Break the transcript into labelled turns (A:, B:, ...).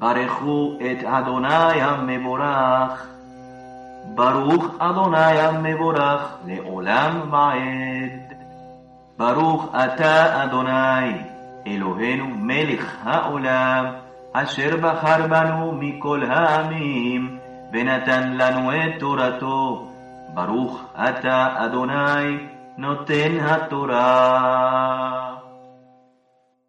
A: ברכו את אדוני המבורך, ברוך אדוני המבורך לעולם ועד. ברוך אתה אדוני, אלוהינו מלך העולם, אשר בחר בנו מכל העמים, ונתן לנו את תורתו. ברוך אתה אדוני, נותן התורה.